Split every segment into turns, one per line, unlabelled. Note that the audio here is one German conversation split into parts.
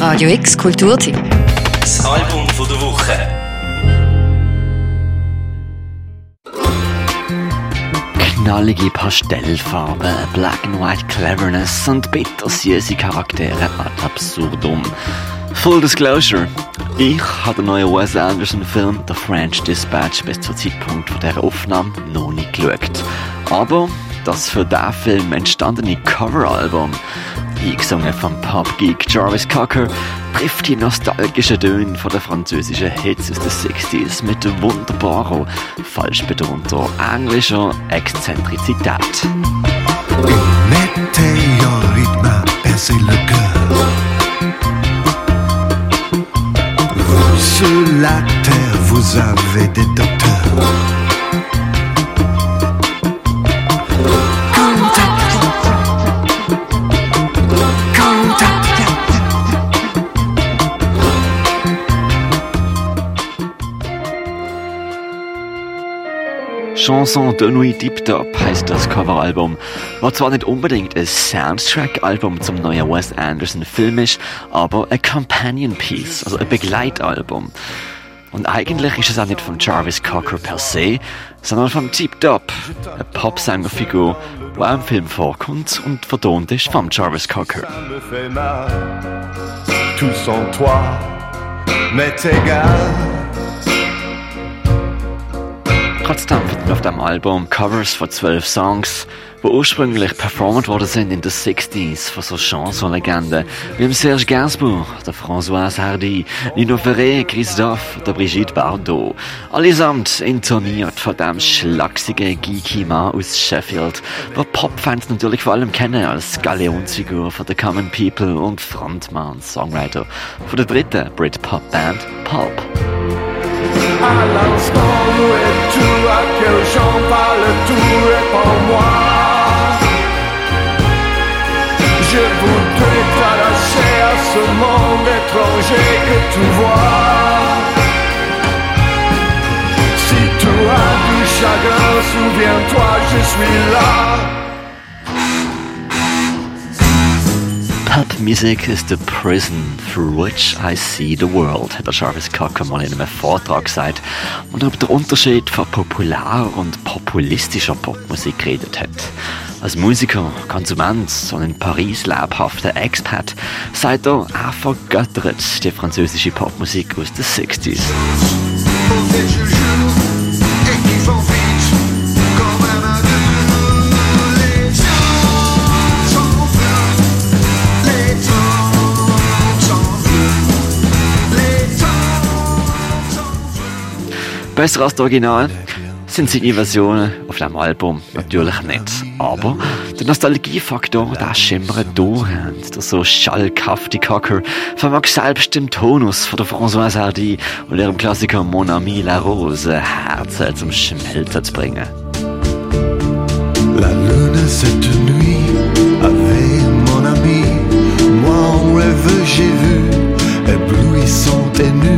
Radio X Kulturteam.
Das Album von der Woche.
Knallige Pastellfarben, Black and White Cleverness und bittersüße Charaktere ad absurdum. Full Disclosure. Ich habe den neuen Wes Anderson Film The French Dispatch bis zum Zeitpunkt dieser Aufnahme noch nicht geschaut. Aber das für diesen Film entstandene Coveralbum, eingesungen vom Pop-Geek Jarvis Cocker, trifft die nostalgischen Töne von den französischen Hits aus den 60s mit wunderbarer, falsch betonter englischer Exzentrizität.
Sur la terre, vous avez des docteurs.
Chanson de Nuit Deep Top heißt das Coveralbum. War zwar nicht unbedingt ein Soundtrack-Album zum neuen Wes Anderson Film ist, aber ein Companion Piece, also ein Begleitalbum. Und eigentlich ist es auch nicht von Jarvis Cocker per se, sondern von Deep Top, eine Popsängerfigur, die auch im Film vorkommt und vertont ist von Jarvis Cocker.
Tout sans toi.
Trotzdem finden auf dem Album Covers von zwölf Songs, die ursprünglich performt worden sind in den 60s von so Chansonlegenden wie Serge Gainsbourg, der Françoise Hardy, Nino Ferré, Christophe oder Brigitte Bardot. Allesamt intoniert von dem schlachsigen geeky Mann aus Sheffield, wo Popfans natürlich vor allem kennen als Galeonsfigur von The Common People und Frontmann Songwriter von der dritten Brit-Pop-Band Pulp.
À l'instant où es-tu? À quel chant parle tout Réponds-moi. Je voudrais t'arracher à ce monde étranger que tu vois. Si tu as du chagrin, souviens-toi, je suis là
Pulp music is the prison through which I see the world, hat der Jarvis Cocker mal in einem Vortrag gesagt und über den Unterschied von populärer und populistischer Popmusik geredet hat. Als Musiker, Konsument und in Paris lebhafter Expat sagt er, er vergöttert die französische Popmusik aus den 60s. Besser als das Original sind seine Versionen auf dem Album natürlich nicht. Aber der Nostalgiefaktor, der schimmert durch. Der so schalkhafte Cocker vermag selbst den Tonus von der Françoise Hardy und ihrem Klassiker Mon Ami La Rose Herzen zum Schmelzen zu bringen.
La lune cette nuit avait mon ami. Moi en rêve j'ai vu, éblouissante et nue,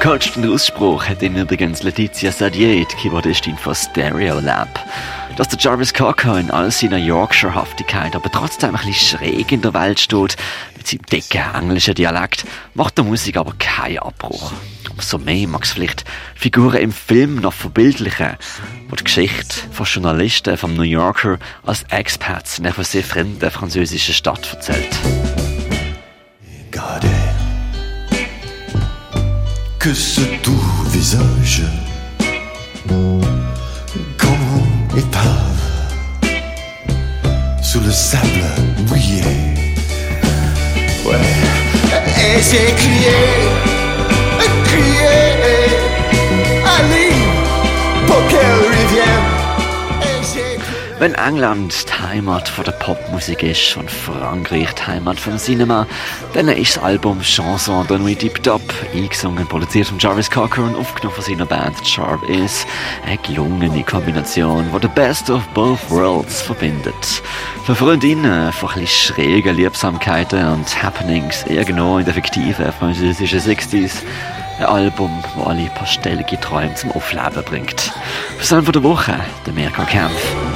Coachten Ausspruch hat ihn übrigens Letizia Sadier, die Keyboardistin von Stereo Lab. Dass der Jarvis Cocker in all seiner Yorkshire-Haftigkeit aber trotzdem ein bisschen schräg in der Welt steht, mit seinem dicken englischen Dialekt, macht der Musik aber keinen Abbruch. Umso mehr mag es vielleicht Figuren im Film noch verbildlichen, wo die Geschichte von Journalisten vom New Yorker als Expats in einer sehr fremden französischen Stadt erzählt.
Regardez que ce doux visage comme épave sous le sable mouillé. Ouais. Et j'ai crié,
Wenn England die Heimat von der Popmusik ist und Frankreich die Heimat vom Cinema, dann ist das Album Chanson de Nuit Deep Top, eingesungen und produziert von Jarvis Cocker und aufgenommen von seiner Band Sharp ist, eine gelungene Kombination, die the best of both worlds verbindet. Für Freundinnen von ein schrägen Liebsamkeiten und Happenings irgendwo in der fiktiven französischen 60s ein Album, das alle pastellige Träume zum Aufleben bringt. Für von der Woche, der Mirko Kempf.